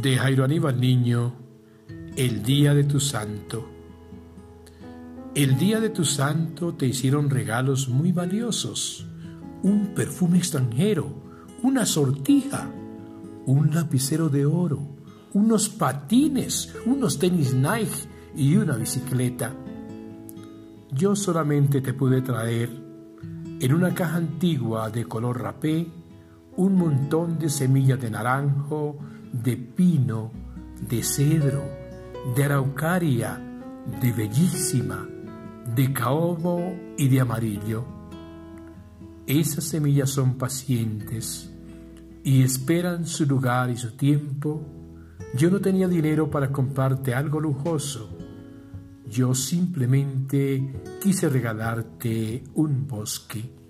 de Jairo Aníbal Niño, el día de tu santo. El día de tu santo te hicieron regalos muy valiosos, un perfume extranjero, una sortija, un lapicero de oro, unos patines, unos tenis Nike y una bicicleta. Yo solamente te pude traer en una caja antigua de color rapé un montón de semillas de naranjo, de pino, de cedro, de araucaria, de bellísima, de caobo y de amarillo. Esas semillas son pacientes y esperan su lugar y su tiempo. Yo no tenía dinero para comprarte algo lujoso. Yo simplemente quise regalarte un bosque